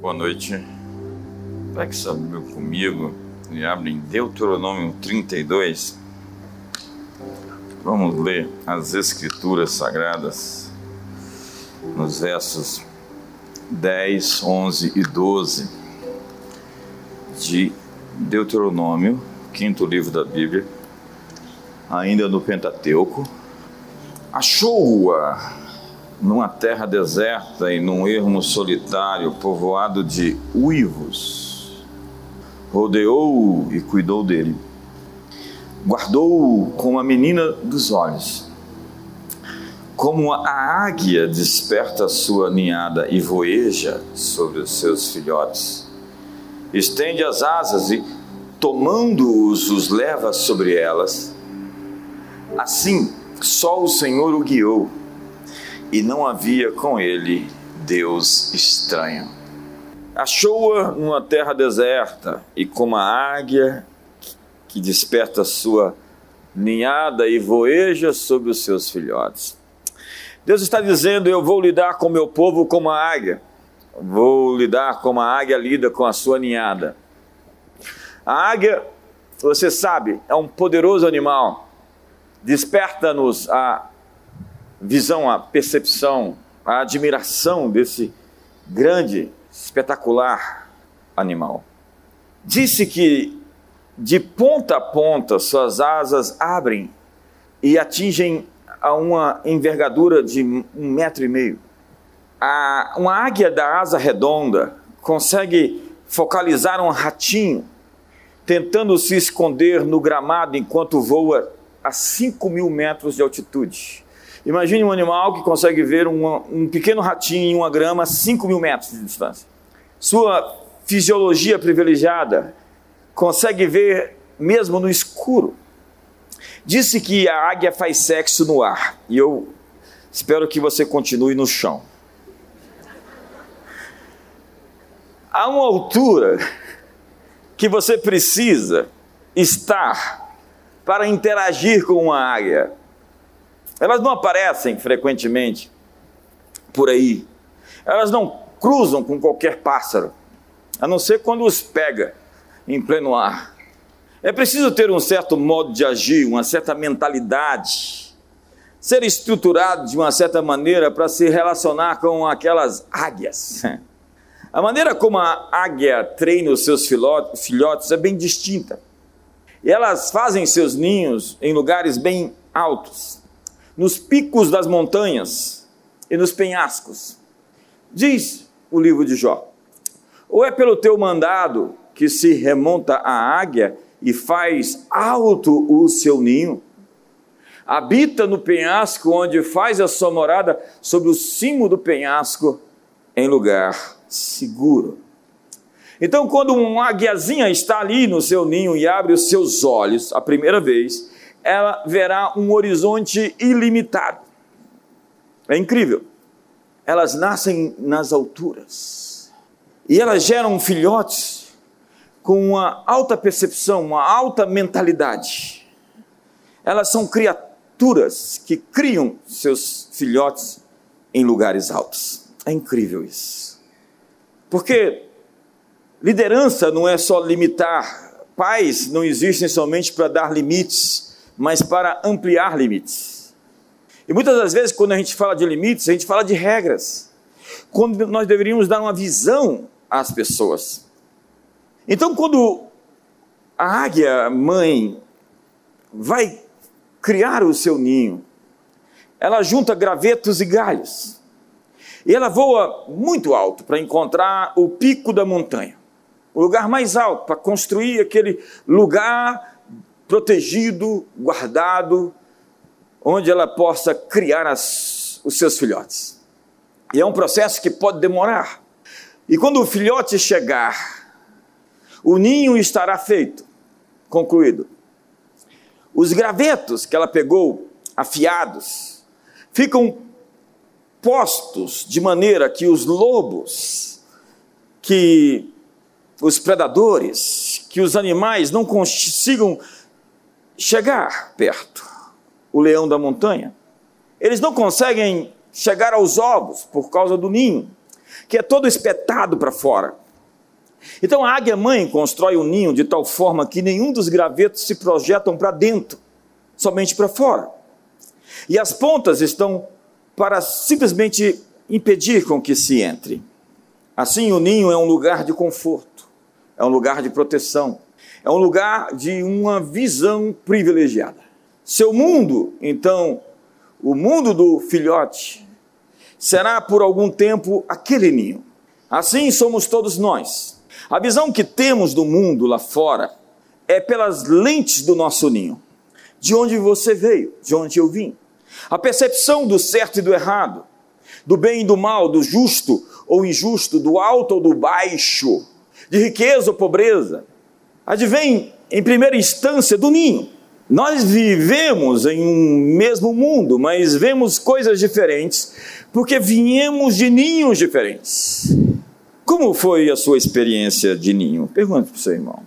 Boa noite. Pegue sua Bíblia comigo e abre em Deuteronômio 32. Vamos ler as Escrituras Sagradas nos versos 10, 11 e 12 de Deuteronômio, quinto livro da Bíblia, ainda no Pentateuco. Achou-a numa terra deserta e num ermo solitário, povoado de uivos. Rodeou-o e cuidou dele. Guardou-o como a menina dos olhos. Como a águia desperta sua ninhada e voeja sobre os seus filhotes. Estende as asas e, tomando-os, os leva sobre elas. Assim, só o Senhor o guiou e não havia com ele Deus estranho. Achou-a numa terra deserta e como a águia que desperta sua ninhada e voeja sobre os seus filhotes. Deus está dizendo: Eu vou lidar com meu povo como a águia, vou lidar como a águia lida com a sua ninhada. A águia, você sabe, é um poderoso animal, desperta-nos a visão, a percepção, a admiração desse grande, espetacular animal. Disse que de ponta a ponta suas asas abrem e atingem a uma envergadura de um metro e meio. A, uma águia da asa redonda consegue focalizar um ratinho tentando se esconder no gramado enquanto voa a 5 mil metros de altitude. Imagine um animal que consegue ver um pequeno ratinho em uma grama a 5 mil metros de distância. Sua fisiologia privilegiada consegue ver mesmo no escuro. Disse que a águia faz sexo no ar e eu espero que você continue no chão. Há uma altura que você precisa estar para interagir com uma águia. Elas não aparecem frequentemente por aí. Elas não cruzam com qualquer pássaro, a não ser quando os pega em pleno ar. É preciso ter um certo modo de agir, uma certa mentalidade, ser estruturado de uma certa maneira para se relacionar com aquelas águias. A maneira como a águia treina os seus filhotes é bem distinta. E elas fazem seus ninhos em lugares bem altos nos picos das montanhas e nos penhascos. Diz o livro de Jó: ou é pelo teu mandado que se remonta a águia e faz alto o seu ninho? Habita no penhasco, onde faz a sua morada sobre o cimo do penhasco, em lugar seguro. Então, quando uma águiazinha está ali no seu ninho e abre os seus olhos a primeira vez, ela verá um horizonte ilimitado. É incrível. Elas nascem nas alturas e elas geram filhotes com uma alta percepção, uma alta mentalidade. Elas são criaturas que criam seus filhotes em lugares altos. É incrível isso. Porque liderança não é só limitar, pais não existem somente para dar limites mas para ampliar limites. E muitas das vezes, quando a gente fala de limites, a gente fala de regras, quando nós deveríamos dar uma visão às pessoas. Então, quando a águia mãe vai criar o seu ninho, ela junta gravetos e galhos. E ela voa muito alto para encontrar o pico da montanha, o lugar mais alto, para construir aquele lugar protegido, guardado, onde ela possa criar as, os seus filhotes. E é um processo que pode demorar. E quando o filhote chegar, o ninho estará feito, concluído. Os gravetos que ela pegou, afiados, ficam postos de maneira que os lobos, que os predadores, que os animais não consigam chegar perto, o leão da montanha. Eles não conseguem chegar aos ovos por causa do ninho. que é todo espetado para fora. Então a águia mãe constrói o um ninho de tal forma que nenhum dos gravetos se projetam para dentro, somente para fora. E as pontas estão para simplesmente impedir com que se entre. Assim, o ninho é um lugar de conforto, é um lugar de proteção, é um lugar de uma visão privilegiada. Seu mundo, então, o mundo do filhote, será por algum tempo aquele ninho. Assim somos todos nós. A visão que temos do mundo lá fora é pelas lentes do nosso ninho. De onde você veio, de onde eu vim. A percepção do certo e do errado, do bem e do mal, do justo ou injusto, do alto ou do baixo, de riqueza ou pobreza, advém em primeira instância do ninho. Nós vivemos em um mesmo mundo, mas vemos coisas diferentes porque viemos de ninhos diferentes. Como foi a sua experiência de ninho? Pergunte para o seu irmão.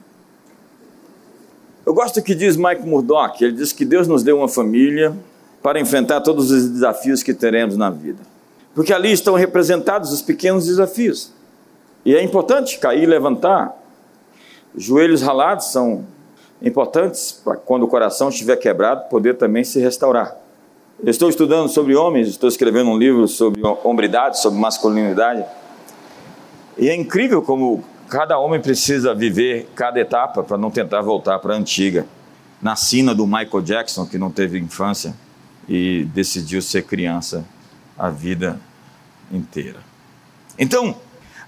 Eu gosto que diz Mike Murdock. Ele diz que Deus nos deu uma família para enfrentar todos os desafios que teremos na vida. Porque ali estão representados os pequenos desafios. E é importante cair e levantar. Joelhos ralados são importantes para quando o coração estiver quebrado poder também se restaurar. Eu estou estudando sobre homens, estou escrevendo um livro sobre hombridade, sobre masculinidade. E é incrível como cada homem precisa viver cada etapa para não tentar voltar para a antiga. Na sina do Michael Jackson, que não teve infância e decidiu ser criança a vida inteira. Então,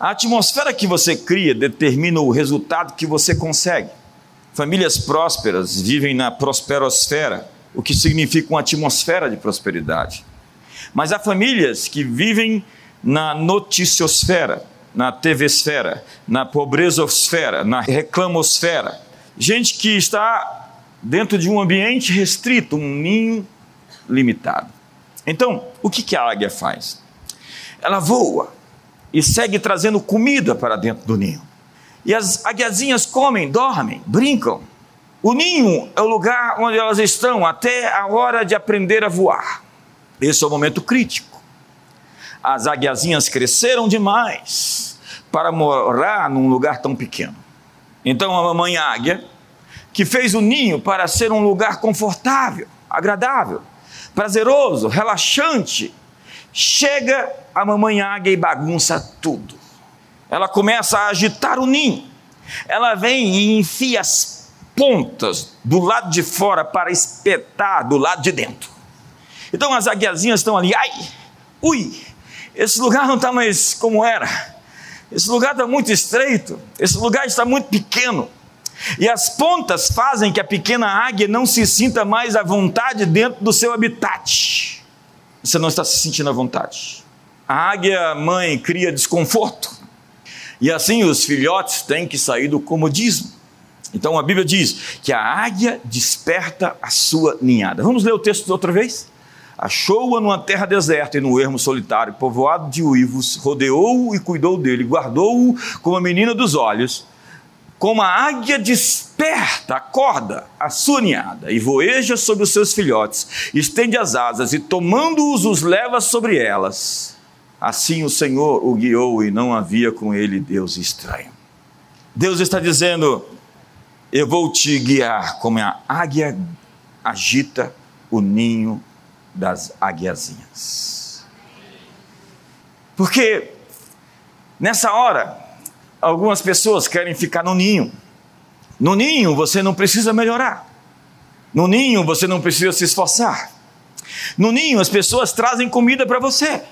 a atmosfera que você cria determina o resultado que você consegue. Famílias prósperas vivem na prosperosfera, o que significa uma atmosfera de prosperidade. Mas há famílias que vivem na noticiosfera, na TV-esfera, na pobrezosfera, na reclamosfera. Gente que está dentro de um ambiente restrito, um ninho limitado. Então, o que a águia faz? Ela voa e segue trazendo comida para dentro do ninho. E as aguiazinhas comem, dormem, brincam. O ninho é o lugar onde elas estão até a hora de aprender a voar. Esse é o momento crítico. As aguiazinhas cresceram demais para morar num lugar tão pequeno. Então a mamãe águia, que fez o ninho para ser um lugar confortável, agradável, prazeroso, relaxante, chega a mamãe águia e bagunça tudo ela começa a agitar o ninho. Ela vem e enfia as pontas do lado de fora para espetar do lado de dentro. Então as aguiazinhas estão ali, ai, ui, esse lugar não está mais como era. Esse lugar está muito estreito, esse lugar está muito pequeno. E as pontas fazem que a pequena águia não se sinta mais à vontade dentro do seu habitat. Você não está se sentindo à vontade. A águia mãe cria desconforto. E assim os filhotes têm que sair do comodismo. Então a Bíblia diz que a águia desperta a sua ninhada. Vamos ler o texto outra vez? Achou-a numa terra deserta e no ermo solitário, povoado de uivos, rodeou-o e cuidou dele, guardou-o como a menina dos olhos. Como a águia desperta, acorda a sua ninhada e voeja sobre os seus filhotes, estende as asas e tomando-os, os leva sobre elas. Assim o Senhor o guiou e não havia com ele Deus estranho. Deus está dizendo: Eu vou te guiar como a águia agita o ninho das águiazinhas. Porque nessa hora, algumas pessoas querem ficar no ninho. No ninho você não precisa melhorar. No ninho você não precisa se esforçar. No ninho as pessoas trazem comida para você.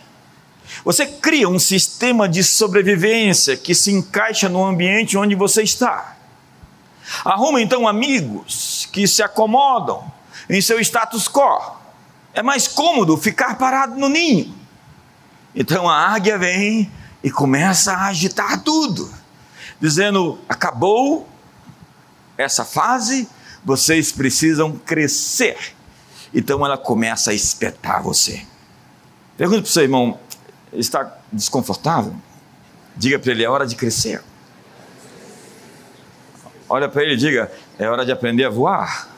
Você cria um sistema de sobrevivência que se encaixa no ambiente onde você está. Arruma então amigos que se acomodam em seu status quo. É mais cômodo ficar parado no ninho. Então a águia vem e começa a agitar tudo, dizendo: acabou essa fase, vocês precisam crescer. Então ela começa a espetar você. Pergunta para o seu irmão: está desconfortável, diga para ele: é hora de crescer. Olha para ele e diga: é hora de aprender a voar.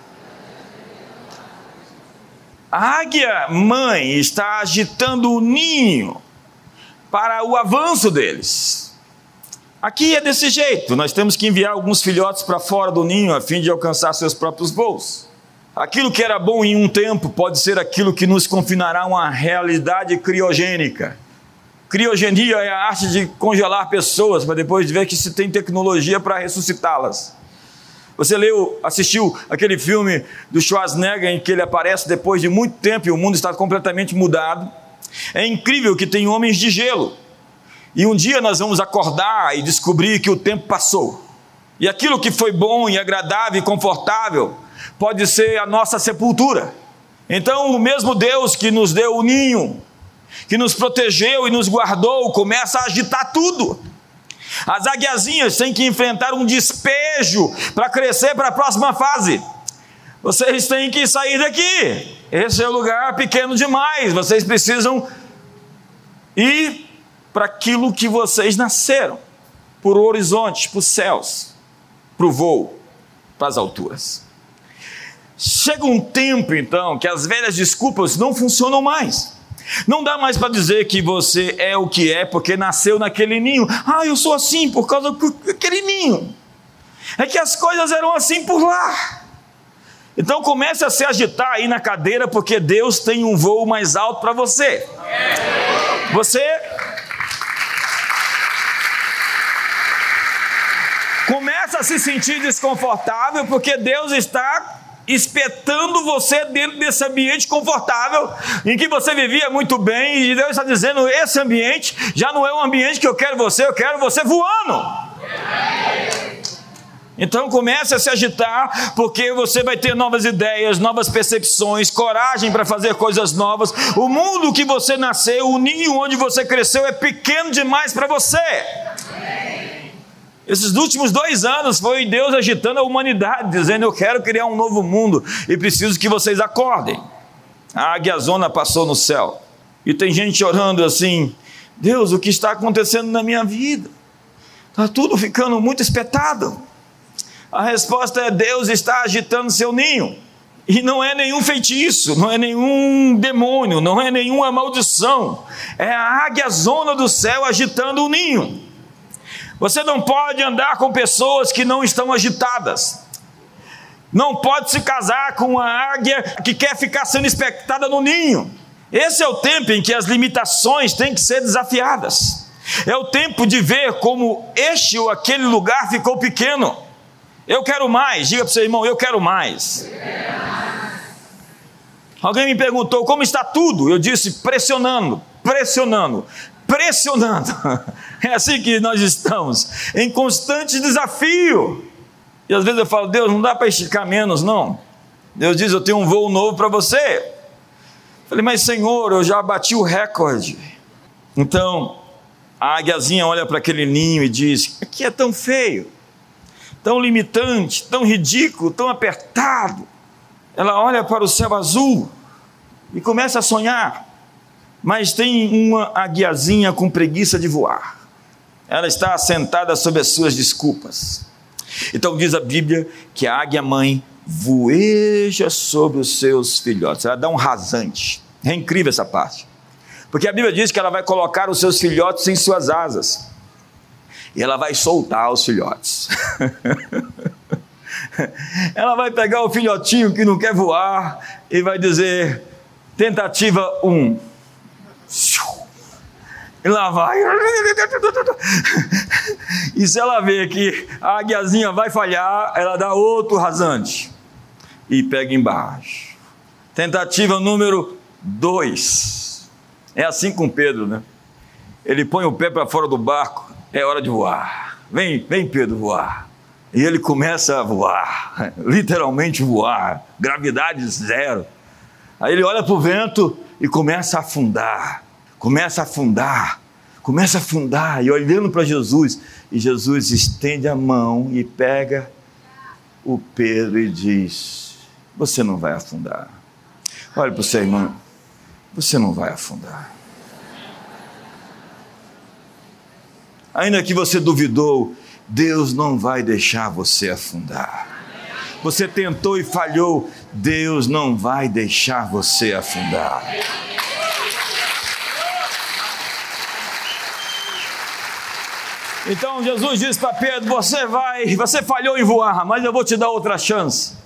A águia mãe está agitando o ninho para o avanço deles. Aqui é desse jeito, nós temos que enviar alguns filhotes para fora do ninho a fim de alcançar seus próprios voos. Aquilo que era bom em um tempo pode ser aquilo que nos confinará a uma realidade criogênica. Criogenia é a arte de congelar pessoas para depois ver que se tem tecnologia para ressuscitá-las. Você leu, assistiu aquele filme do Schwarzenegger em que ele aparece depois de muito tempo e o mundo está completamente mudado. É incrível que tem homens de gelo. E um dia nós vamos acordar e descobrir que o tempo passou. E aquilo que foi bom e agradável e confortável pode ser a nossa sepultura. Então, o mesmo Deus que nos deu o ninho, que nos protegeu e nos guardou, começa a agitar tudo. As aguiazinhas têm que enfrentar um despejo para crescer para a próxima fase. Vocês têm que sair daqui. Esse é o lugar pequeno demais. Vocês precisam ir para aquilo que vocês nasceram por horizontes, para os céus, para o voo, para as alturas. Chega um tempo, então, que as velhas desculpas não funcionam mais. Não dá mais para dizer que você é o que é porque nasceu naquele ninho. Ah, eu sou assim por causa daquele ninho. É que as coisas eram assim por lá. Então comece a se agitar aí na cadeira porque Deus tem um voo mais alto para você. Você começa a se sentir desconfortável porque Deus está espetando você dentro desse ambiente confortável em que você vivia muito bem, e Deus está dizendo: esse ambiente já não é um ambiente que eu quero você, eu quero você voando. Então comece a se agitar, porque você vai ter novas ideias, novas percepções, coragem para fazer coisas novas. O mundo que você nasceu, o ninho onde você cresceu é pequeno demais para você. Esses últimos dois anos foi Deus agitando a humanidade, dizendo: Eu quero criar um novo mundo e preciso que vocês acordem. A águia zona passou no céu e tem gente orando assim: Deus, o que está acontecendo na minha vida? Está tudo ficando muito espetado. A resposta é: Deus está agitando seu ninho. E não é nenhum feitiço, não é nenhum demônio, não é nenhuma maldição. É a águia zona do céu agitando o ninho. Você não pode andar com pessoas que não estão agitadas. Não pode se casar com uma águia que quer ficar sendo expectada no ninho. Esse é o tempo em que as limitações têm que ser desafiadas. É o tempo de ver como este ou aquele lugar ficou pequeno. Eu quero mais. Diga para seu irmão, eu quero mais. Alguém me perguntou como está tudo. Eu disse pressionando, pressionando pressionando. É assim que nós estamos, em constante desafio. E às vezes eu falo, Deus, não dá para esticar menos, não. Deus diz, eu tenho um voo novo para você. falei, mas Senhor, eu já bati o recorde. Então, a águiazinha olha para aquele ninho e diz: aqui é tão feio, tão limitante, tão ridículo, tão apertado. Ela olha para o céu azul e começa a sonhar mas tem uma aguiazinha com preguiça de voar. Ela está assentada sobre as suas desculpas. Então diz a Bíblia que a águia mãe voeja sobre os seus filhotes. Ela dá um rasante. É incrível essa parte. Porque a Bíblia diz que ela vai colocar os seus filhotes em suas asas. E ela vai soltar os filhotes. ela vai pegar o filhotinho que não quer voar e vai dizer: tentativa 1. Um e lá vai. E se ela vê que a águiazinha vai falhar, ela dá outro rasante e pega embaixo. Tentativa número dois. É assim com Pedro, né? Ele põe o pé para fora do barco, é hora de voar. Vem, vem Pedro voar. E ele começa a voar, literalmente voar, gravidade zero. Aí ele olha para o vento e começa a afundar, começa a afundar, começa a afundar, e olhando para Jesus, e Jesus estende a mão e pega o Pedro e diz: Você não vai afundar. Olha para o seu irmão, você não vai afundar. Ainda que você duvidou, Deus não vai deixar você afundar. Você tentou e falhou, Deus não vai deixar você afundar. Então Jesus disse para Pedro: Você vai, você falhou em voar, mas eu vou te dar outra chance.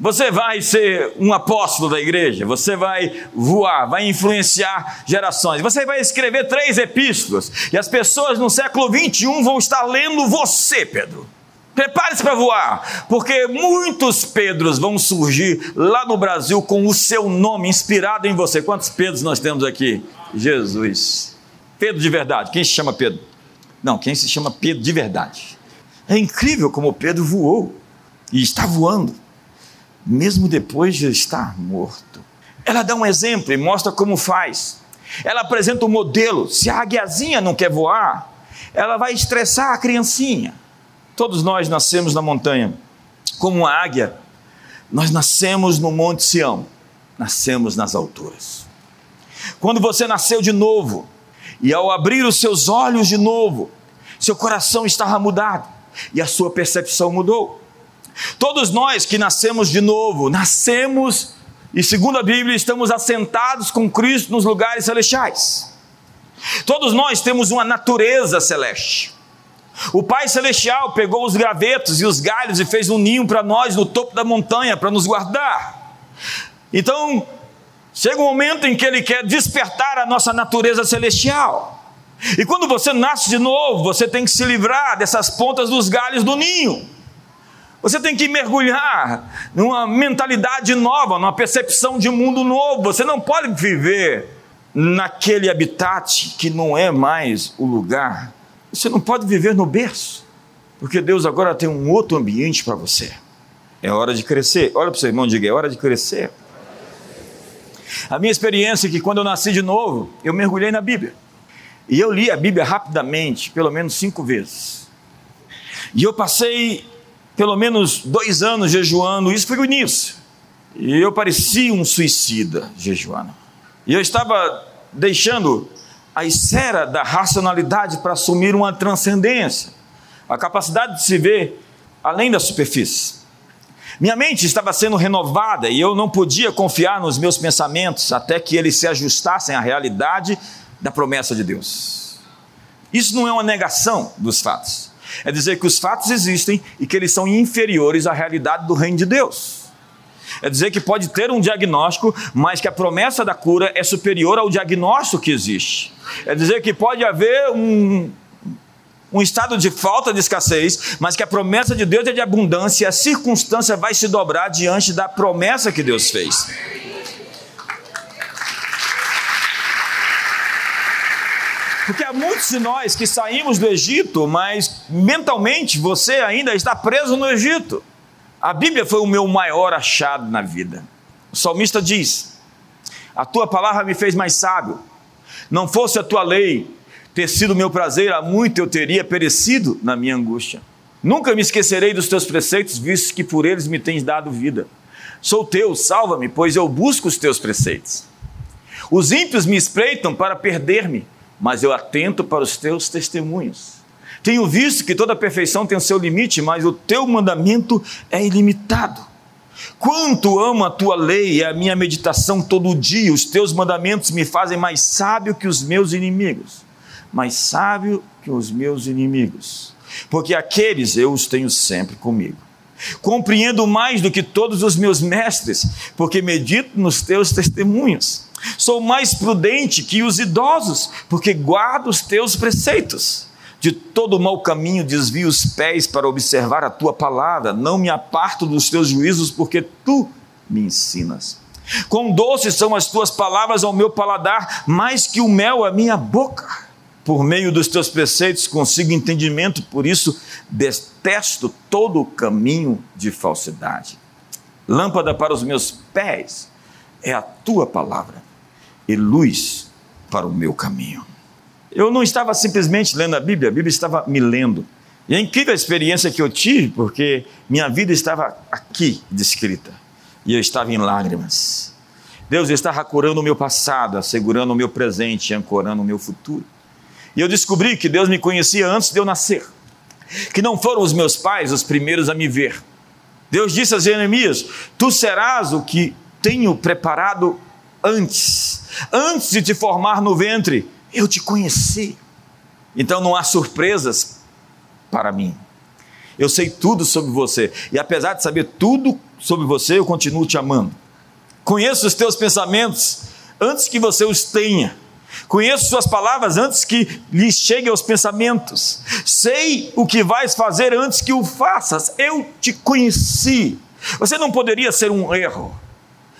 Você vai ser um apóstolo da igreja, você vai voar, vai influenciar gerações, você vai escrever três epístolas, e as pessoas no século 21 vão estar lendo você, Pedro. Prepare-se para voar, porque muitos Pedros vão surgir lá no Brasil com o seu nome inspirado em você. Quantos Pedros nós temos aqui? Jesus. Pedro de verdade. Quem se chama Pedro? Não, quem se chama Pedro de verdade. É incrível como Pedro voou e está voando mesmo depois de estar morto. Ela dá um exemplo e mostra como faz. Ela apresenta um modelo. Se a águiazinha não quer voar, ela vai estressar a criancinha. Todos nós nascemos na montanha. Como a águia, nós nascemos no Monte Sião, nascemos nas alturas. Quando você nasceu de novo, e ao abrir os seus olhos de novo, seu coração estava mudado e a sua percepção mudou. Todos nós que nascemos de novo, nascemos e, segundo a Bíblia, estamos assentados com Cristo nos lugares celestiais. Todos nós temos uma natureza celeste. O Pai Celestial pegou os gravetos e os galhos e fez um ninho para nós no topo da montanha para nos guardar. Então, chega um momento em que Ele quer despertar a nossa natureza celestial. E quando você nasce de novo, você tem que se livrar dessas pontas dos galhos do ninho. Você tem que mergulhar numa mentalidade nova, numa percepção de mundo novo. Você não pode viver naquele habitat que não é mais o lugar. Você não pode viver no berço, porque Deus agora tem um outro ambiente para você. É hora de crescer. Olha para o seu irmão e diga: é hora de crescer. A minha experiência é que quando eu nasci de novo, eu mergulhei na Bíblia. E eu li a Bíblia rapidamente, pelo menos cinco vezes. E eu passei pelo menos dois anos jejuando, isso foi o início. E eu parecia um suicida jejuando. E eu estava deixando a esfera da racionalidade para assumir uma transcendência, a capacidade de se ver além da superfície. Minha mente estava sendo renovada e eu não podia confiar nos meus pensamentos até que eles se ajustassem à realidade da promessa de Deus. Isso não é uma negação dos fatos é dizer que os fatos existem e que eles são inferiores à realidade do reino de Deus. É dizer que pode ter um diagnóstico, mas que a promessa da cura é superior ao diagnóstico que existe. É dizer que pode haver um, um estado de falta de escassez, mas que a promessa de Deus é de abundância a circunstância vai se dobrar diante da promessa que Deus fez. Porque há muitos de nós que saímos do Egito, mas mentalmente você ainda está preso no Egito. A Bíblia foi o meu maior achado na vida. O salmista diz: A tua palavra me fez mais sábio. Não fosse a tua lei ter sido meu prazer, há muito eu teria perecido na minha angústia. Nunca me esquecerei dos teus preceitos, visto que por eles me tens dado vida. Sou teu, salva-me, pois eu busco os teus preceitos. Os ímpios me espreitam para perder-me mas eu atento para os teus testemunhos. Tenho visto que toda perfeição tem o seu limite, mas o teu mandamento é ilimitado. Quanto amo a tua lei e a minha meditação todo dia, os teus mandamentos me fazem mais sábio que os meus inimigos, mais sábio que os meus inimigos, porque aqueles eu os tenho sempre comigo. Compreendo mais do que todos os meus mestres, porque medito nos teus testemunhos. Sou mais prudente que os idosos, porque guardo os teus preceitos. De todo mau caminho desvio os pés para observar a tua palavra. Não me aparto dos teus juízos, porque tu me ensinas. Quão doces são as tuas palavras ao meu paladar, mais que o mel à minha boca. Por meio dos teus preceitos consigo entendimento, por isso detesto todo o caminho de falsidade. Lâmpada para os meus pés é a tua palavra e luz para o meu caminho. Eu não estava simplesmente lendo a Bíblia, a Bíblia estava me lendo. E é incrível a experiência que eu tive, porque minha vida estava aqui descrita e eu estava em lágrimas. Deus estava curando o meu passado, assegurando o meu presente e ancorando o meu futuro. E eu descobri que Deus me conhecia antes de eu nascer, que não foram os meus pais os primeiros a me ver. Deus disse a Jeremias: Tu serás o que tenho preparado antes, antes de te formar no ventre, eu te conheci. Então não há surpresas para mim. Eu sei tudo sobre você. E apesar de saber tudo sobre você, eu continuo te amando. Conheço os teus pensamentos antes que você os tenha. Conheço suas palavras antes que lhes cheguem aos pensamentos. Sei o que vais fazer antes que o faças. Eu te conheci. Você não poderia ser um erro.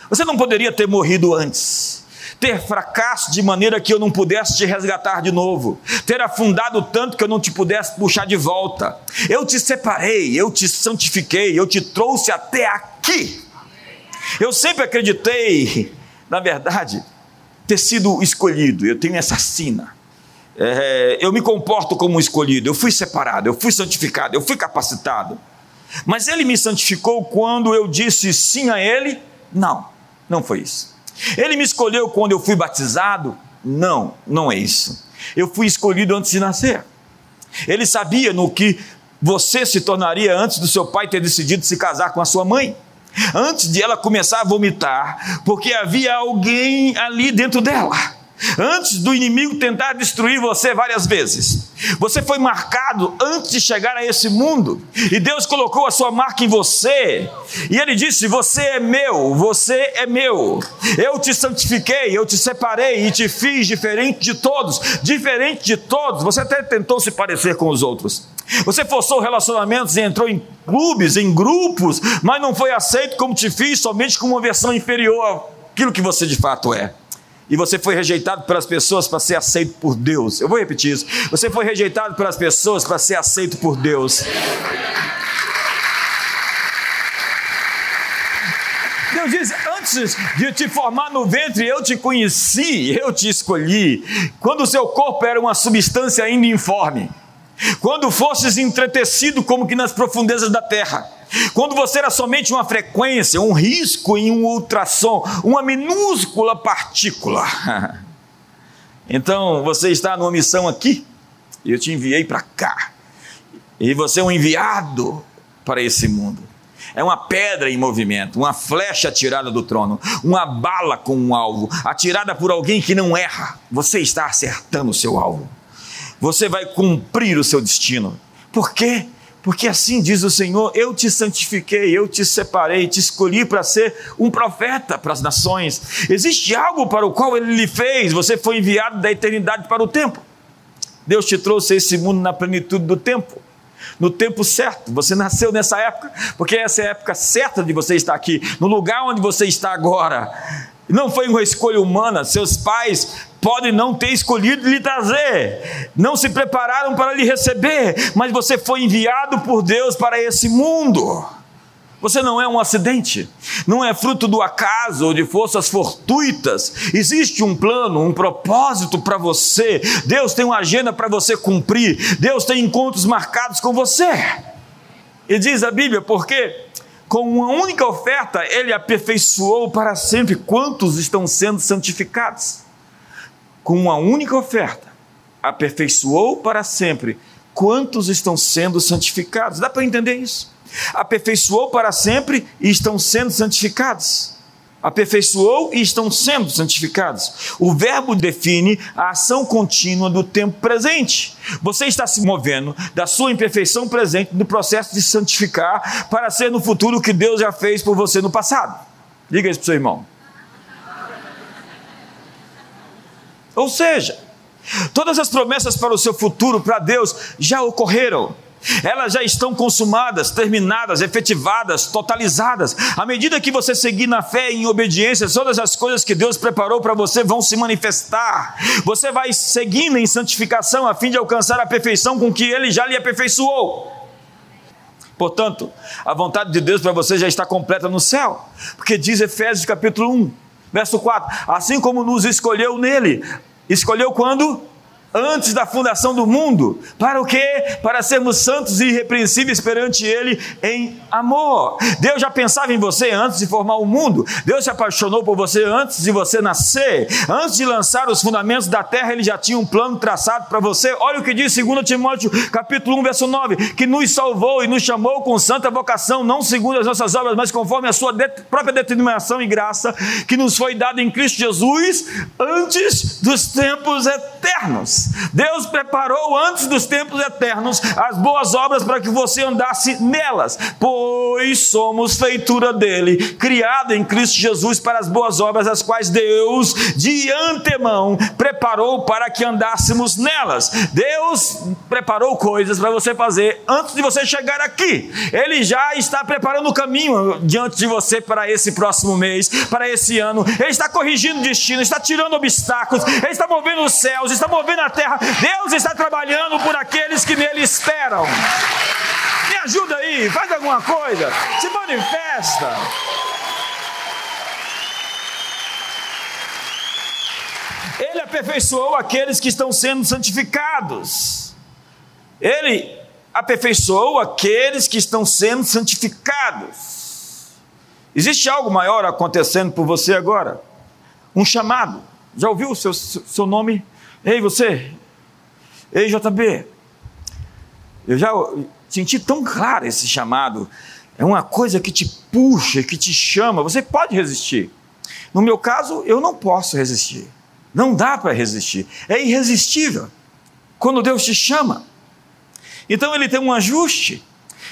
Você não poderia ter morrido antes. Ter fracasso de maneira que eu não pudesse te resgatar de novo. Ter afundado tanto que eu não te pudesse puxar de volta. Eu te separei, eu te santifiquei, eu te trouxe até aqui. Eu sempre acreditei, na verdade, ter sido escolhido, eu tenho essa sina. É, eu me comporto como um escolhido, eu fui separado, eu fui santificado, eu fui capacitado. Mas ele me santificou quando eu disse sim a ele? Não, não foi isso. Ele me escolheu quando eu fui batizado? Não, não é isso. Eu fui escolhido antes de nascer. Ele sabia no que você se tornaria antes do seu pai ter decidido se casar com a sua mãe antes de ela começar a vomitar, porque havia alguém ali dentro dela. Antes do inimigo tentar destruir você várias vezes, você foi marcado antes de chegar a esse mundo, e Deus colocou a sua marca em você, e Ele disse: Você é meu, você é meu, eu te santifiquei, eu te separei e te fiz diferente de todos, diferente de todos. Você até tentou se parecer com os outros, você forçou relacionamentos e entrou em clubes, em grupos, mas não foi aceito como te fiz, somente com uma versão inferior àquilo que você de fato é. E você foi rejeitado pelas pessoas para ser aceito por Deus. Eu vou repetir isso. Você foi rejeitado pelas pessoas para ser aceito por Deus. Deus diz: Antes de te formar no ventre, eu te conheci, eu te escolhi. Quando o seu corpo era uma substância ainda informe. Quando fosses entretecido como que nas profundezas da terra, quando você era somente uma frequência, um risco em um ultrassom, uma minúscula partícula. Então você está numa missão aqui, e eu te enviei para cá, e você é um enviado para esse mundo. É uma pedra em movimento, uma flecha atirada do trono, uma bala com um alvo, atirada por alguém que não erra. Você está acertando o seu alvo você vai cumprir o seu destino. Por quê? Porque assim diz o Senhor: Eu te santifiquei, eu te separei, te escolhi para ser um profeta para as nações. Existe algo para o qual Ele lhe fez, você foi enviado da eternidade para o tempo. Deus te trouxe a esse mundo na plenitude do tempo, no tempo certo. Você nasceu nessa época, porque essa é a época certa de você estar aqui, no lugar onde você está agora. Não foi uma escolha humana, seus pais podem não ter escolhido lhe trazer, não se prepararam para lhe receber, mas você foi enviado por Deus para esse mundo. Você não é um acidente, não é fruto do acaso ou de forças fortuitas. Existe um plano, um propósito para você. Deus tem uma agenda para você cumprir. Deus tem encontros marcados com você. E diz a Bíblia, porque com uma única oferta ele aperfeiçoou para sempre quantos estão sendo santificados com uma única oferta, aperfeiçoou para sempre quantos estão sendo santificados. Dá para entender isso? Aperfeiçoou para sempre e estão sendo santificados. Aperfeiçoou e estão sendo santificados. O verbo define a ação contínua do tempo presente. Você está se movendo da sua imperfeição presente no processo de santificar para ser no futuro o que Deus já fez por você no passado. Diga isso para o seu irmão. Ou seja, todas as promessas para o seu futuro, para Deus, já ocorreram. Elas já estão consumadas, terminadas, efetivadas, totalizadas. À medida que você seguir na fé e em obediência, todas as coisas que Deus preparou para você vão se manifestar. Você vai seguindo em santificação a fim de alcançar a perfeição com que Ele já lhe aperfeiçoou. Portanto, a vontade de Deus para você já está completa no céu, porque diz Efésios capítulo 1, verso 4: Assim como nos escolheu nele, escolheu quando? Antes da fundação do mundo. Para o quê? Para sermos santos e irrepreensíveis perante Ele em amor. Deus já pensava em você antes de formar o mundo. Deus se apaixonou por você antes de você nascer. Antes de lançar os fundamentos da terra, Ele já tinha um plano traçado para você. Olha o que diz 2 Timóteo capítulo 1, verso 9, que nos salvou e nos chamou com santa vocação, não segundo as nossas obras, mas conforme a sua própria determinação e graça, que nos foi dada em Cristo Jesus antes dos tempos eternos. Deus preparou antes dos tempos eternos as boas obras para que você andasse nelas, pois somos feitura dele, criado em Cristo Jesus para as boas obras, as quais Deus de antemão preparou para que andássemos nelas. Deus preparou coisas para você fazer antes de você chegar aqui. Ele já está preparando o caminho diante de você para esse próximo mês, para esse ano. Ele está corrigindo destino, está tirando obstáculos, ele está movendo os céus, está movendo a terra. Deus está trabalhando por aqueles que nele esperam. Me ajuda aí, faz alguma coisa, se manifesta. Ele aperfeiçoou aqueles que estão sendo santificados. Ele aperfeiçoou aqueles que estão sendo santificados. Existe algo maior acontecendo por você agora? Um chamado. Já ouviu o seu, seu nome? Ei, você. Ei, JB. Eu já senti tão claro esse chamado. É uma coisa que te puxa, que te chama. Você pode resistir. No meu caso, eu não posso resistir. Não dá para resistir. É irresistível. Quando Deus te chama. Então ele tem um ajuste.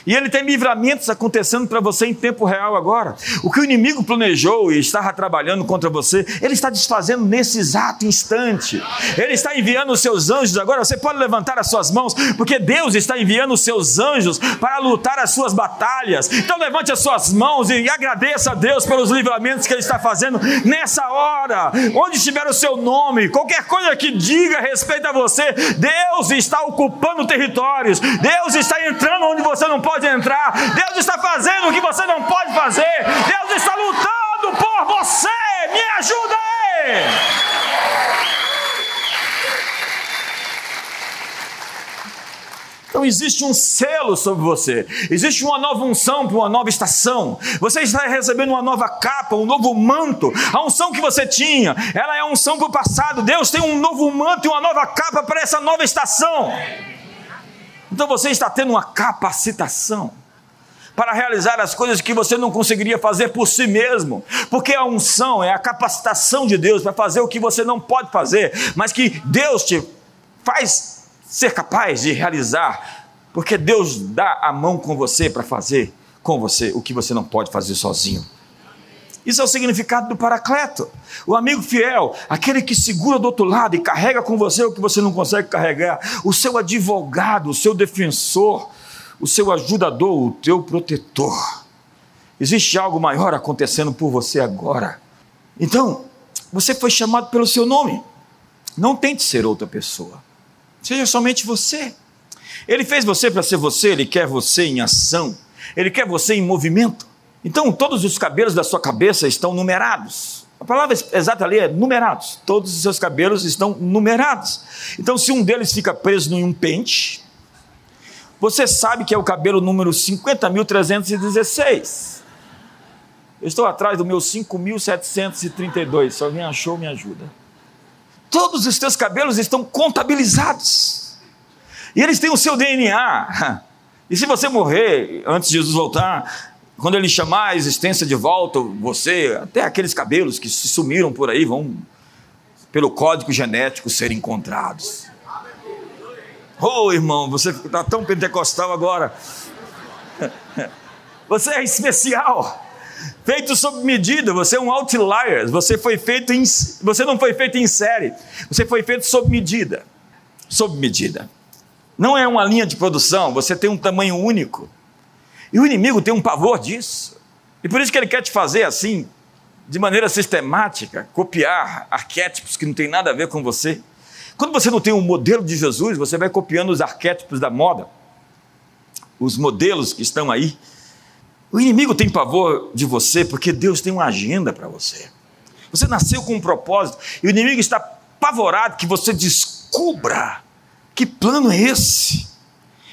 E ele tem livramentos acontecendo para você em tempo real agora. O que o inimigo planejou e estava trabalhando contra você, ele está desfazendo nesse exato instante. Ele está enviando os seus anjos agora. Você pode levantar as suas mãos, porque Deus está enviando os seus anjos para lutar as suas batalhas. Então levante as suas mãos e agradeça a Deus pelos livramentos que ele está fazendo nessa hora. Onde estiver o seu nome, qualquer coisa que diga a respeito a você, Deus está ocupando territórios. Deus está entrando onde você não pode pode entrar. Deus está fazendo o que você não pode fazer. Deus está lutando por você. Me ajuda aí. Então existe um selo sobre você, existe uma nova unção para uma nova estação. Você está recebendo uma nova capa, um novo manto. A unção que você tinha, ela é a unção para o passado. Deus tem um novo manto e uma nova capa para essa nova estação. Então você está tendo uma capacitação para realizar as coisas que você não conseguiria fazer por si mesmo, porque a unção é a capacitação de Deus para fazer o que você não pode fazer, mas que Deus te faz ser capaz de realizar, porque Deus dá a mão com você para fazer com você o que você não pode fazer sozinho. Isso é o significado do paracleto. O amigo fiel, aquele que segura do outro lado e carrega com você o que você não consegue carregar. O seu advogado, o seu defensor, o seu ajudador, o teu protetor. Existe algo maior acontecendo por você agora. Então, você foi chamado pelo seu nome. Não tente ser outra pessoa. Seja somente você. Ele fez você para ser você, ele quer você em ação, ele quer você em movimento. Então, todos os cabelos da sua cabeça estão numerados. A palavra exata ali é numerados. Todos os seus cabelos estão numerados. Então, se um deles fica preso em um pente, você sabe que é o cabelo número 50.316. Eu estou atrás do meu 5.732. Se alguém achou, me ajuda. Todos os teus cabelos estão contabilizados. E eles têm o seu DNA. E se você morrer antes de Jesus voltar, quando ele chamar a existência de volta, você, até aqueles cabelos que se sumiram por aí, vão, pelo código genético, ser encontrados. Oh, irmão, você está tão pentecostal agora. Você é especial, feito sob medida. Você é um outlier. Você foi feito em, você não foi feito em série. Você foi feito sob medida. Sob medida. Não é uma linha de produção. Você tem um tamanho único. E o inimigo tem um pavor disso. E por isso que ele quer te fazer assim, de maneira sistemática, copiar arquétipos que não tem nada a ver com você. Quando você não tem um modelo de Jesus, você vai copiando os arquétipos da moda, os modelos que estão aí. O inimigo tem pavor de você porque Deus tem uma agenda para você. Você nasceu com um propósito e o inimigo está apavorado que você descubra que plano é esse.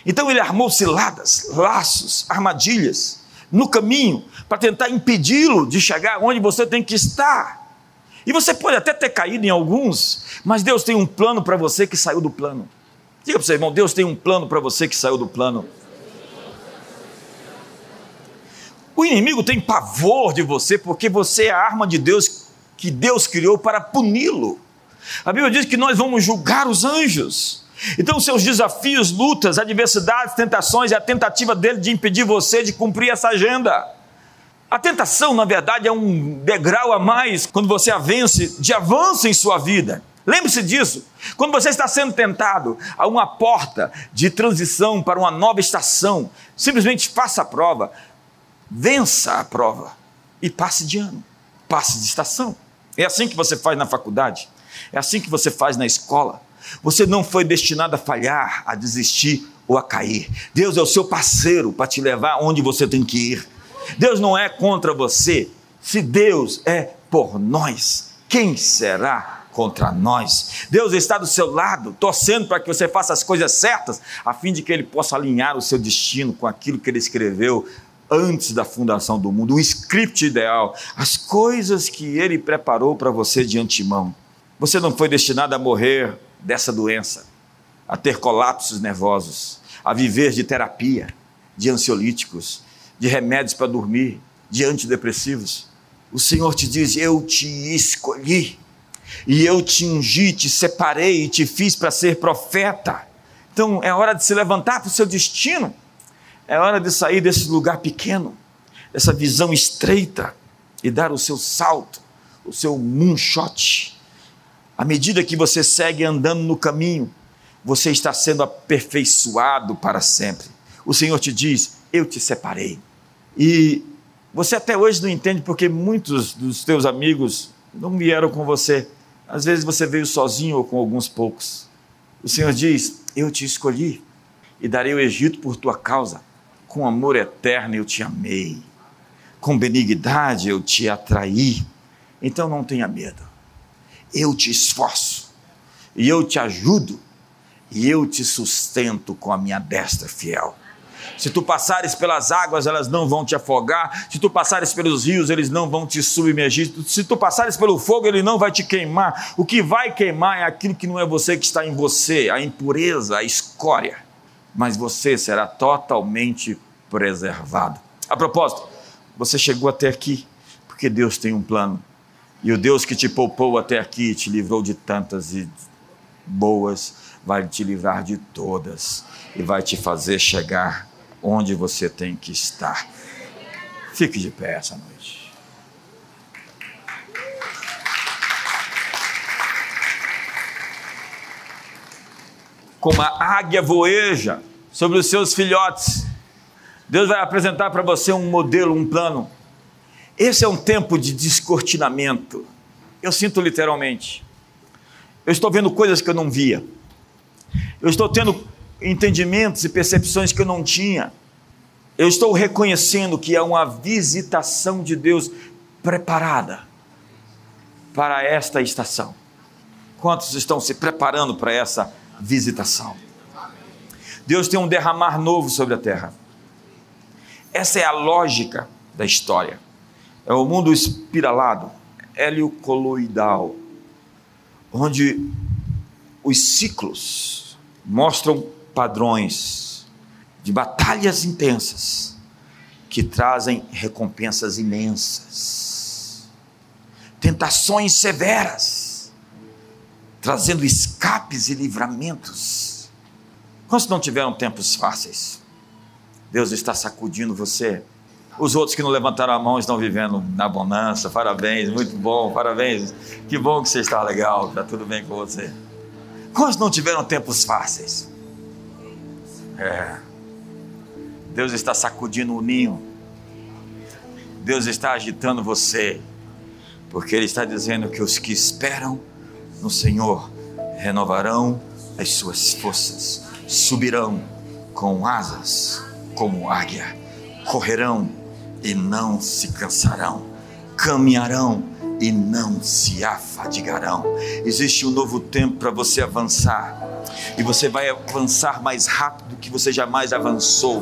Então ele armou ciladas, laços, armadilhas no caminho para tentar impedi-lo de chegar onde você tem que estar. E você pode até ter caído em alguns, mas Deus tem um plano para você que saiu do plano. Diga para seu irmão: Deus tem um plano para você que saiu do plano. O inimigo tem pavor de você porque você é a arma de Deus que Deus criou para puni-lo. A Bíblia diz que nós vamos julgar os anjos. Então, seus desafios, lutas, adversidades, tentações é a tentativa dele de impedir você de cumprir essa agenda. A tentação, na verdade, é um degrau a mais quando você a vence, de avanço em sua vida. Lembre-se disso. Quando você está sendo tentado a uma porta de transição para uma nova estação, simplesmente faça a prova, vença a prova e passe de ano, passe de estação. É assim que você faz na faculdade, é assim que você faz na escola. Você não foi destinado a falhar, a desistir ou a cair. Deus é o seu parceiro para te levar onde você tem que ir. Deus não é contra você. Se Deus é por nós, quem será contra nós? Deus está do seu lado, torcendo para que você faça as coisas certas, a fim de que Ele possa alinhar o seu destino com aquilo que Ele escreveu antes da fundação do mundo, o script ideal, as coisas que Ele preparou para você de antemão. Você não foi destinado a morrer dessa doença, a ter colapsos nervosos, a viver de terapia, de ansiolíticos, de remédios para dormir, de antidepressivos. O Senhor te diz: Eu te escolhi, e eu te ungi, te separei e te fiz para ser profeta. Então é hora de se levantar para o seu destino, é hora de sair desse lugar pequeno, dessa visão estreita e dar o seu salto, o seu moonshot. À medida que você segue andando no caminho, você está sendo aperfeiçoado para sempre. O Senhor te diz: Eu te separei. E você até hoje não entende porque muitos dos teus amigos não vieram com você. Às vezes você veio sozinho ou com alguns poucos. O Senhor diz: Eu te escolhi e darei o Egito por tua causa. Com amor eterno eu te amei. Com benignidade eu te atraí. Então não tenha medo. Eu te esforço e eu te ajudo e eu te sustento com a minha destra fiel. Se tu passares pelas águas, elas não vão te afogar. Se tu passares pelos rios, eles não vão te submergir. Se tu passares pelo fogo, ele não vai te queimar. O que vai queimar é aquilo que não é você que está em você, a impureza, a escória. Mas você será totalmente preservado. A propósito, você chegou até aqui porque Deus tem um plano. E o Deus que te poupou até aqui, te livrou de tantas e boas, vai te livrar de todas e vai te fazer chegar onde você tem que estar. Fique de pé essa noite. Como a águia voeja sobre os seus filhotes, Deus vai apresentar para você um modelo, um plano. Esse é um tempo de descortinamento. Eu sinto literalmente. Eu estou vendo coisas que eu não via. Eu estou tendo entendimentos e percepções que eu não tinha. Eu estou reconhecendo que há uma visitação de Deus preparada para esta estação. Quantos estão se preparando para essa visitação? Deus tem um derramar novo sobre a terra. Essa é a lógica da história. É o mundo espiralado, heliocoloidal, onde os ciclos mostram padrões de batalhas intensas que trazem recompensas imensas, tentações severas, trazendo escapes e livramentos. Quantos não tiveram tempos fáceis? Deus está sacudindo você. Os outros que não levantaram a mão estão vivendo na bonança. Parabéns, muito bom, parabéns. Que bom que você está legal, está tudo bem com você. Quantos não tiveram tempos fáceis? É. Deus está sacudindo o ninho. Deus está agitando você. Porque Ele está dizendo que os que esperam no Senhor renovarão as suas forças, subirão com asas como águia, correrão e não se cansarão, caminharão e não se afadigarão. Existe um novo tempo para você avançar e você vai avançar mais rápido do que você jamais avançou.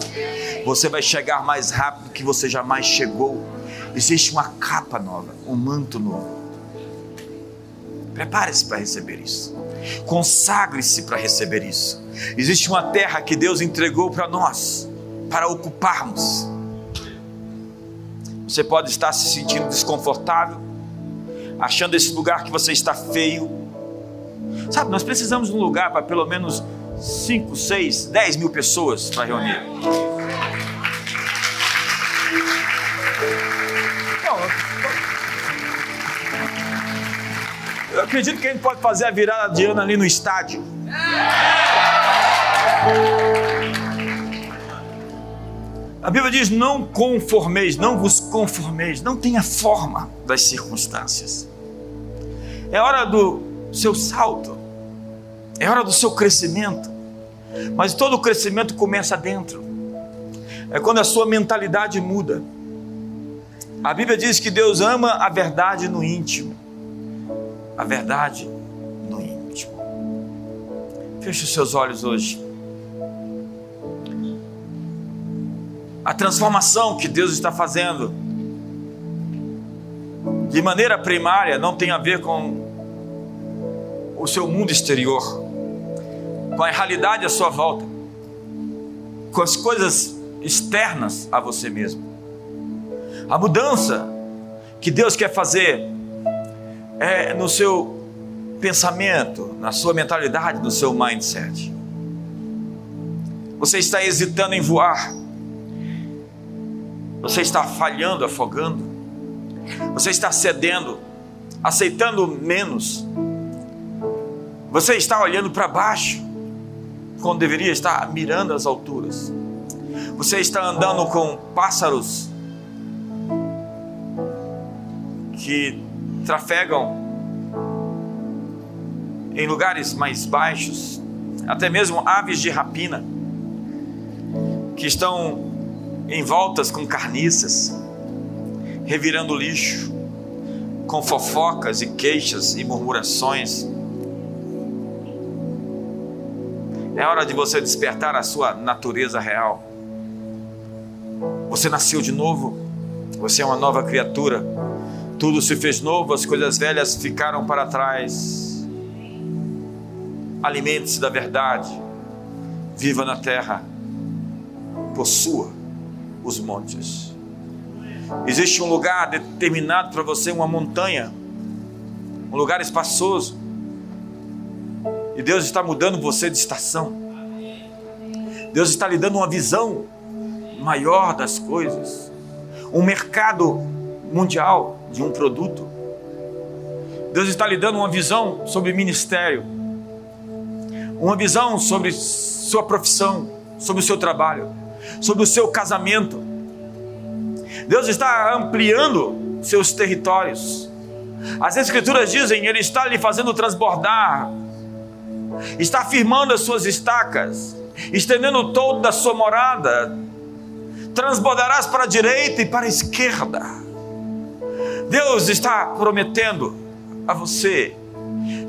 Você vai chegar mais rápido do que você jamais chegou. Existe uma capa nova, um manto novo. Prepare-se para receber isso. Consagre-se para receber isso. Existe uma terra que Deus entregou para nós, para ocuparmos. Você pode estar se sentindo desconfortável, achando esse lugar que você está feio, Sabe, nós precisamos de um lugar para pelo menos 5, 6, 10 mil pessoas para reunir. eu acredito que a gente pode fazer a virada de ano ali no estádio. A Bíblia diz: não conformeis, não vos conformeis, não tenha forma das circunstâncias. É hora do seu salto, é hora do seu crescimento, mas todo crescimento começa dentro, é quando a sua mentalidade muda. A Bíblia diz que Deus ama a verdade no íntimo, a verdade no íntimo. Feche os seus olhos hoje. A transformação que Deus está fazendo de maneira primária não tem a ver com o seu mundo exterior, com a realidade à sua volta, com as coisas externas a você mesmo. A mudança que Deus quer fazer é no seu pensamento, na sua mentalidade, no seu mindset. Você está hesitando em voar você está falhando, afogando. Você está cedendo, aceitando menos. Você está olhando para baixo, quando deveria estar mirando as alturas. Você está andando com pássaros que trafegam em lugares mais baixos, até mesmo aves de rapina que estão em voltas com carniças, revirando lixo, com fofocas e queixas e murmurações. É hora de você despertar a sua natureza real. Você nasceu de novo, você é uma nova criatura. Tudo se fez novo, as coisas velhas ficaram para trás. Alimente-se da verdade, viva na terra, possua os montes. Existe um lugar determinado para você, uma montanha, um lugar espaçoso. E Deus está mudando você de estação. Deus está lhe dando uma visão maior das coisas. Um mercado mundial de um produto. Deus está lhe dando uma visão sobre ministério. Uma visão sobre sua profissão, sobre o seu trabalho sobre o seu casamento. Deus está ampliando seus territórios. As Escrituras dizem, Ele está lhe fazendo transbordar, está firmando as suas estacas, estendendo todo da sua morada, transbordarás para a direita e para a esquerda. Deus está prometendo a você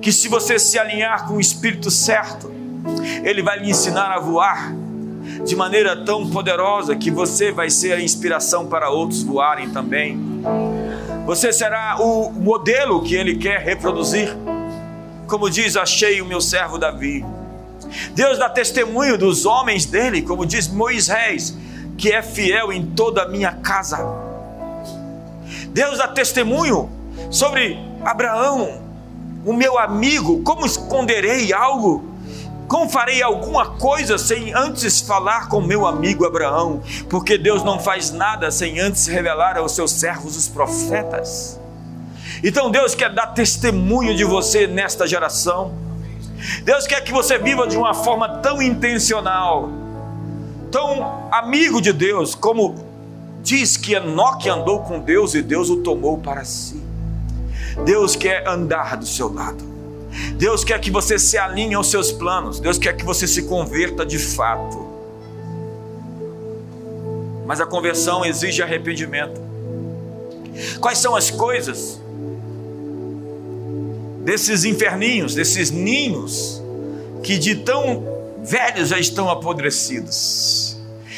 que se você se alinhar com o Espírito certo, Ele vai lhe ensinar a voar de maneira tão poderosa que você vai ser a inspiração para outros voarem também. Você será o modelo que ele quer reproduzir. Como diz, achei o meu servo Davi. Deus dá testemunho dos homens dele, como diz Moisés, que é fiel em toda a minha casa. Deus dá testemunho sobre Abraão, o meu amigo. Como esconderei algo como farei alguma coisa sem antes falar com meu amigo Abraão? Porque Deus não faz nada sem antes revelar aos seus servos os profetas. Então Deus quer dar testemunho de você nesta geração. Deus quer que você viva de uma forma tão intencional, tão amigo de Deus, como diz que Enoque andou com Deus e Deus o tomou para si. Deus quer andar do seu lado. Deus quer que você se alinhe aos seus planos. Deus quer que você se converta de fato. Mas a conversão exige arrependimento. Quais são as coisas desses inferninhos, desses ninhos que de tão velhos já estão apodrecidos?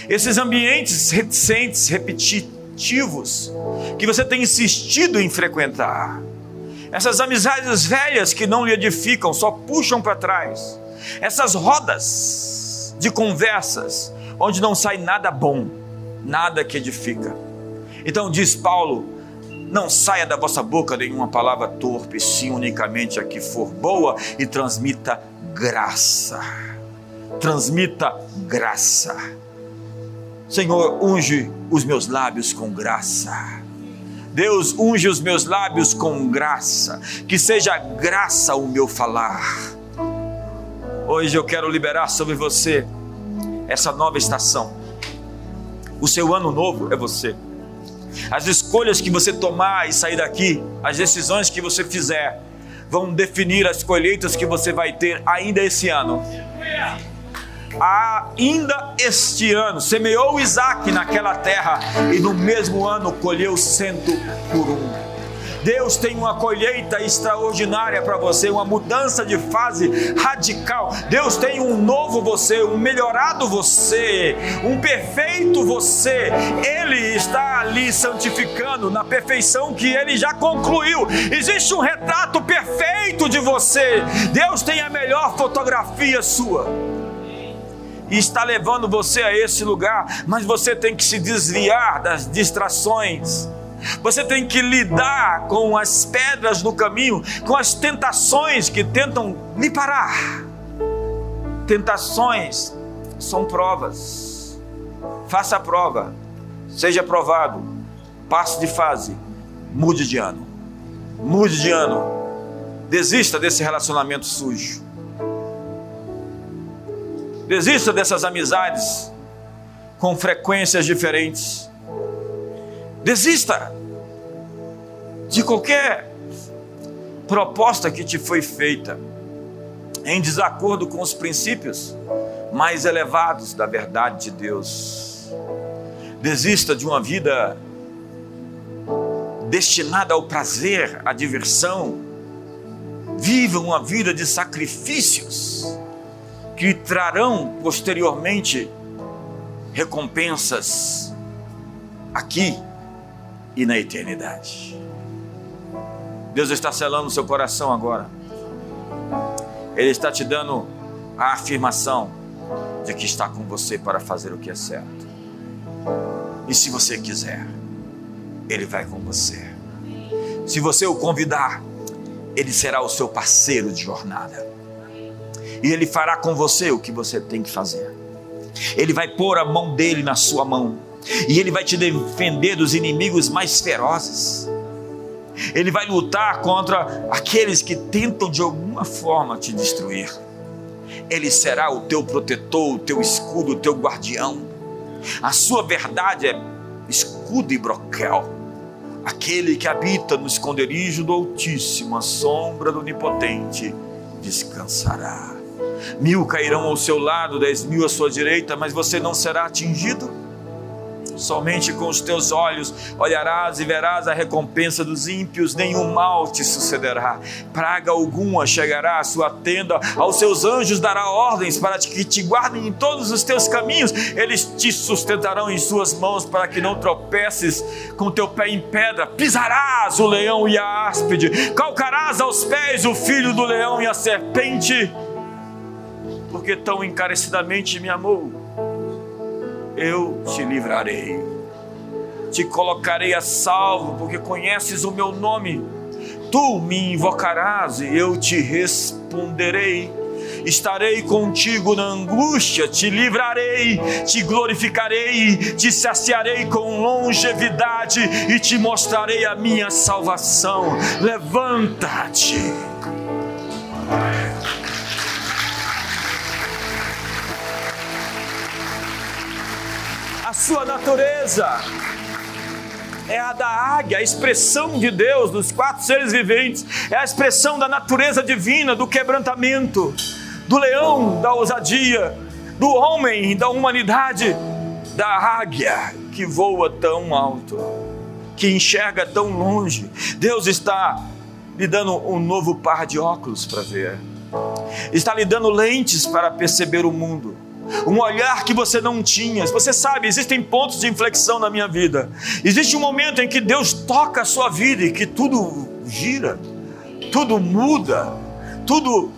Esses ambientes reticentes, repetitivos, que você tem insistido em frequentar essas amizades velhas que não lhe edificam, só puxam para trás, essas rodas de conversas onde não sai nada bom, nada que edifica. Então diz Paulo: não saia da vossa boca nenhuma palavra torpe, sim unicamente a que for boa e transmita graça. Transmita graça. Senhor, unge os meus lábios com graça. Deus, unge os meus lábios com graça. Que seja graça o meu falar. Hoje eu quero liberar sobre você essa nova estação. O seu ano novo é você. As escolhas que você tomar e sair daqui, as decisões que você fizer, vão definir as colheitas que você vai ter ainda esse ano. Ainda este ano, semeou Isaac naquela terra e no mesmo ano colheu cento por um. Deus tem uma colheita extraordinária para você, uma mudança de fase radical. Deus tem um novo você, um melhorado você, um perfeito você. Ele está ali santificando na perfeição que ele já concluiu. Existe um retrato perfeito de você. Deus tem a melhor fotografia sua e está levando você a esse lugar, mas você tem que se desviar das distrações você tem que lidar com as pedras no caminho, com as tentações que tentam lhe parar. Tentações são provas. Faça a prova, seja aprovado, passe de fase, mude de ano. Mude de ano. Desista desse relacionamento sujo. Desista dessas amizades com frequências diferentes. Desista de qualquer proposta que te foi feita em desacordo com os princípios mais elevados da verdade de Deus. Desista de uma vida destinada ao prazer, à diversão. Viva uma vida de sacrifícios que trarão posteriormente recompensas aqui e na eternidade. Deus está selando seu coração agora. Ele está te dando a afirmação de que está com você para fazer o que é certo. E se você quiser, Ele vai com você. Se você o convidar, Ele será o seu parceiro de jornada. E Ele fará com você o que você tem que fazer. Ele vai pôr a mão dele na sua mão e Ele vai te defender dos inimigos mais ferozes. Ele vai lutar contra aqueles que tentam de alguma forma te destruir. Ele será o teu protetor, o teu escudo, o teu guardião. A sua verdade é escudo e broquel. Aquele que habita no esconderijo do Altíssimo, a sombra do Onipotente, descansará. Mil cairão ao seu lado, dez mil à sua direita, mas você não será atingido? Somente com os teus olhos olharás e verás a recompensa dos ímpios, nenhum mal te sucederá, praga alguma chegará à sua tenda, aos seus anjos dará ordens para que te guardem em todos os teus caminhos, eles te sustentarão em suas mãos para que não tropeces com teu pé em pedra, pisarás o leão e a áspide, calcarás aos pés o filho do leão e a serpente, porque tão encarecidamente me amou eu te livrarei. Te colocarei a salvo, porque conheces o meu nome. Tu me invocarás e eu te responderei. Estarei contigo na angústia, te livrarei, te glorificarei, te saciarei com longevidade e te mostrarei a minha salvação. Levanta-te. Sua natureza. É a da águia, a expressão de Deus, dos quatro seres viventes, é a expressão da natureza divina, do quebrantamento, do leão, da ousadia, do homem, da humanidade, da águia que voa tão alto, que enxerga tão longe. Deus está lhe dando um novo par de óculos para ver, está lhe dando lentes para perceber o mundo um olhar que você não tinha. Você sabe, existem pontos de inflexão na minha vida. Existe um momento em que Deus toca a sua vida e que tudo gira, tudo muda, tudo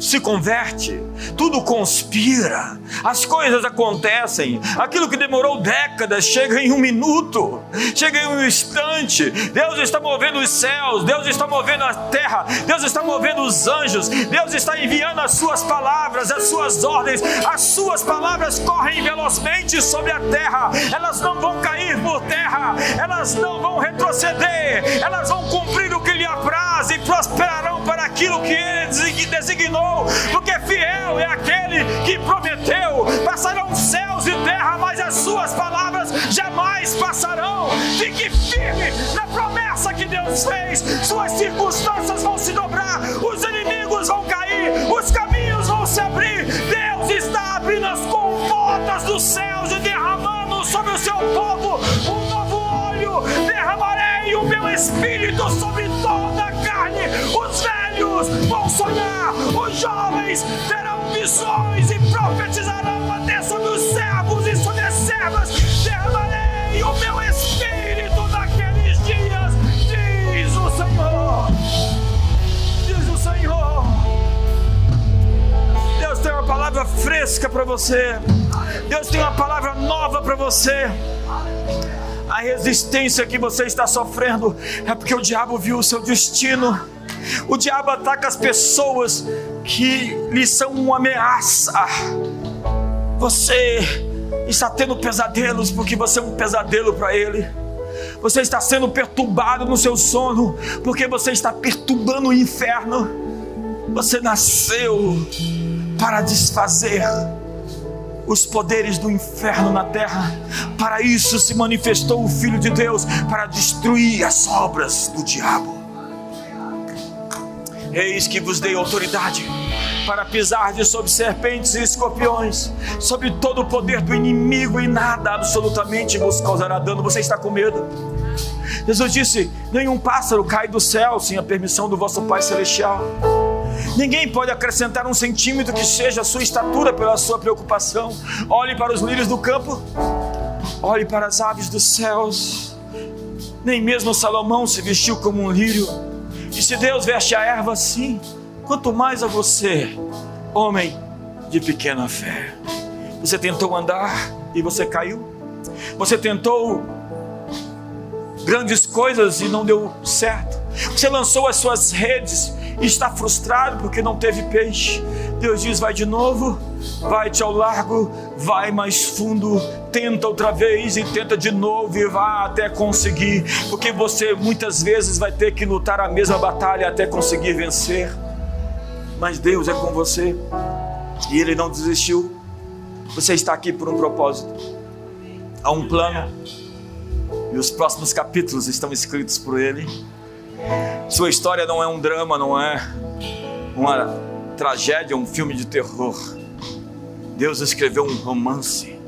se converte, tudo conspira, as coisas acontecem, aquilo que demorou décadas chega em um minuto, chega em um instante. Deus está movendo os céus, Deus está movendo a terra, Deus está movendo os anjos, Deus está enviando as suas palavras, as suas ordens, as suas palavras correm velozmente sobre a terra, elas não vão cair por terra, elas não vão retroceder, elas vão cumprir o que lhe apraz e prosperarão para aquilo que ele designou porque fiel é aquele que prometeu. Passarão céus e terra, mas as suas palavras jamais passarão. Fique firme na promessa que Deus fez. Suas circunstâncias vão se dobrar, os inimigos vão cair, os caminhos vão se abrir. Deus está abrindo as comportas dos céus e derramando sobre o seu povo um novo óleo. Derramarei o meu espírito sobre toda a carne. Os velhos vão sonhar, os jovens terão visões e profetizarão até sobre os servos e sobre as servas. Derramarei o meu espírito naqueles dias, diz o Senhor. Diz o Senhor. Deus tem uma palavra fresca para você. Deus tem uma palavra nova para você. A resistência que você está sofrendo é porque o diabo viu o seu destino o diabo ataca as pessoas que lhe são uma ameaça. Você está tendo pesadelos porque você é um pesadelo para ele. Você está sendo perturbado no seu sono porque você está perturbando o inferno. Você nasceu para desfazer os poderes do inferno na terra. Para isso se manifestou o Filho de Deus para destruir as obras do diabo. Eis que vos dei autoridade para pisar de sobre serpentes e escorpiões, sobre todo o poder do inimigo, e nada absolutamente vos causará dano. Você está com medo? Jesus disse: Nenhum pássaro cai do céu sem a permissão do vosso Pai Celestial. Ninguém pode acrescentar um centímetro que seja a sua estatura pela sua preocupação. Olhe para os lírios do campo, olhe para as aves dos céus. Nem mesmo Salomão se vestiu como um lírio e se Deus veste a erva assim, quanto mais a você, homem de pequena fé. Você tentou andar e você caiu. Você tentou grandes coisas e não deu certo. Você lançou as suas redes está frustrado porque não teve peixe. Deus diz: vai de novo, vai-te ao largo, vai mais fundo, tenta outra vez e tenta de novo e vá até conseguir, porque você muitas vezes vai ter que lutar a mesma batalha até conseguir vencer. Mas Deus é com você e Ele não desistiu. Você está aqui por um propósito, há um plano e os próximos capítulos estão escritos por Ele. Sua história não é um drama, não é uma tragédia, um filme de terror. Deus escreveu um romance.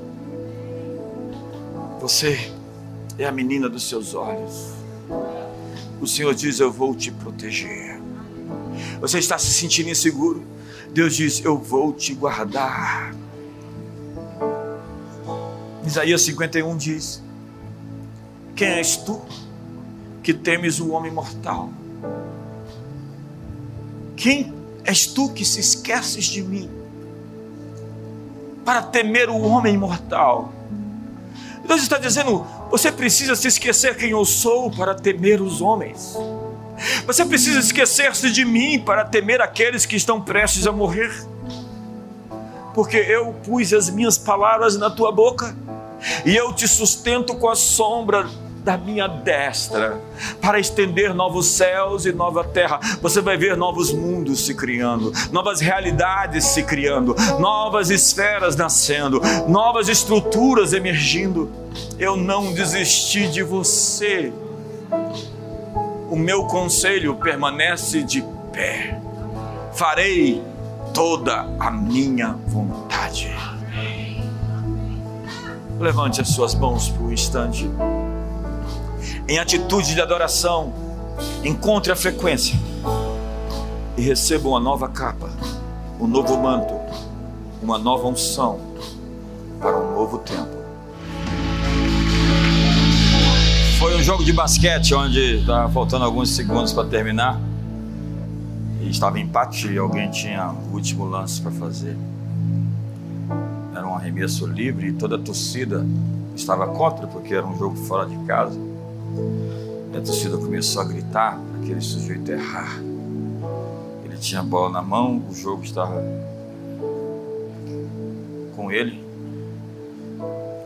Você é a menina dos seus olhos. O Senhor diz: Eu vou te proteger. Você está se sentindo inseguro? Deus diz: Eu vou te guardar. Isaías 51 diz: Quem és tu? Que temes o homem mortal? Quem és tu que se esqueces de mim para temer o homem mortal? Deus está dizendo: você precisa se esquecer quem eu sou para temer os homens. Você precisa esquecer-se de mim para temer aqueles que estão prestes a morrer. Porque eu pus as minhas palavras na tua boca e eu te sustento com a sombra da minha destra para estender novos céus e nova terra. Você vai ver novos mundos se criando, novas realidades se criando, novas esferas nascendo, novas estruturas emergindo. Eu não desisti de você. O meu conselho permanece de pé. Farei toda a minha vontade. Levante as suas mãos por um instante em atitude de adoração, encontre a frequência e receba uma nova capa, um novo manto, uma nova unção para um novo tempo. Foi um jogo de basquete onde estava faltando alguns segundos para terminar. E estava empate e alguém tinha o último lance para fazer. Era um arremesso livre e toda a torcida estava contra porque era um jogo fora de casa. E a torcida começou a gritar para aquele sujeito errar. Ele tinha a bola na mão, o jogo estava com ele.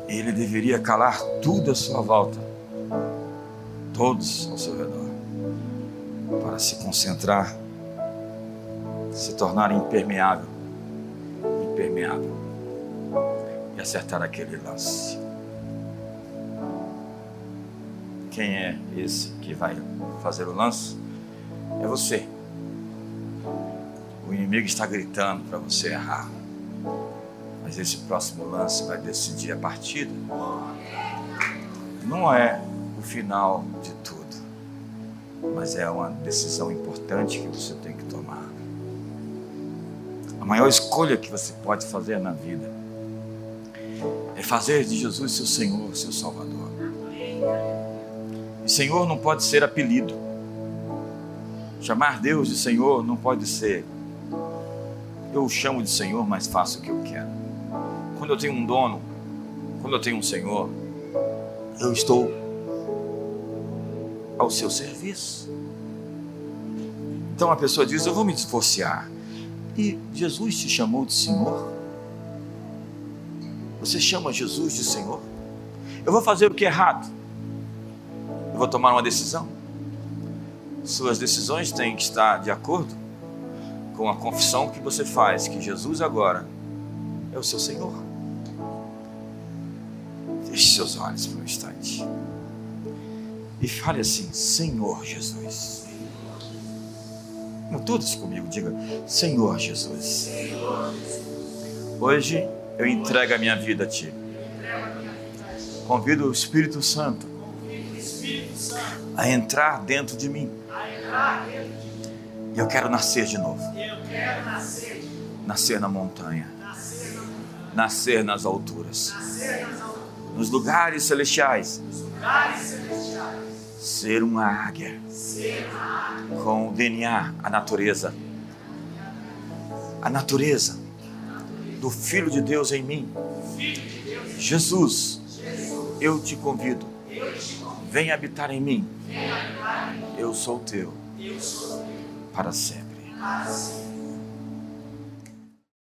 Ele deveria calar tudo à sua volta, todos ao seu redor, para se concentrar se tornar impermeável, impermeável e acertar aquele lance. Quem é esse que vai fazer o lance? É você. O inimigo está gritando para você errar. Mas esse próximo lance vai decidir a partida. Não é o final de tudo, mas é uma decisão importante que você tem que tomar. A maior escolha que você pode fazer na vida é fazer de Jesus seu Senhor, seu Salvador. Senhor não pode ser apelido. Chamar Deus de Senhor não pode ser. Eu o chamo de Senhor, mas faço o que eu quero. Quando eu tenho um dono, quando eu tenho um Senhor, eu estou ao seu serviço. Então a pessoa diz: Eu vou me divorciar. E Jesus te chamou de Senhor? Você chama Jesus de Senhor? Eu vou fazer o que é errado. Eu vou tomar uma decisão. Suas decisões têm que estar de acordo com a confissão que você faz que Jesus agora é o seu Senhor. Feche seus olhos por um instante e fale assim: Senhor Jesus. Todos comigo, diga: Senhor Jesus. Hoje eu entrego a minha vida a Ti. Convido o Espírito Santo a entrar dentro de mim. E eu quero nascer de novo. Nascer na montanha. Nascer nas alturas. Nos lugares celestiais ser uma águia com o DNA, a natureza. A natureza do Filho de Deus em mim. Jesus, eu te convido. Vem habitar em mim. Eu sou teu para sempre.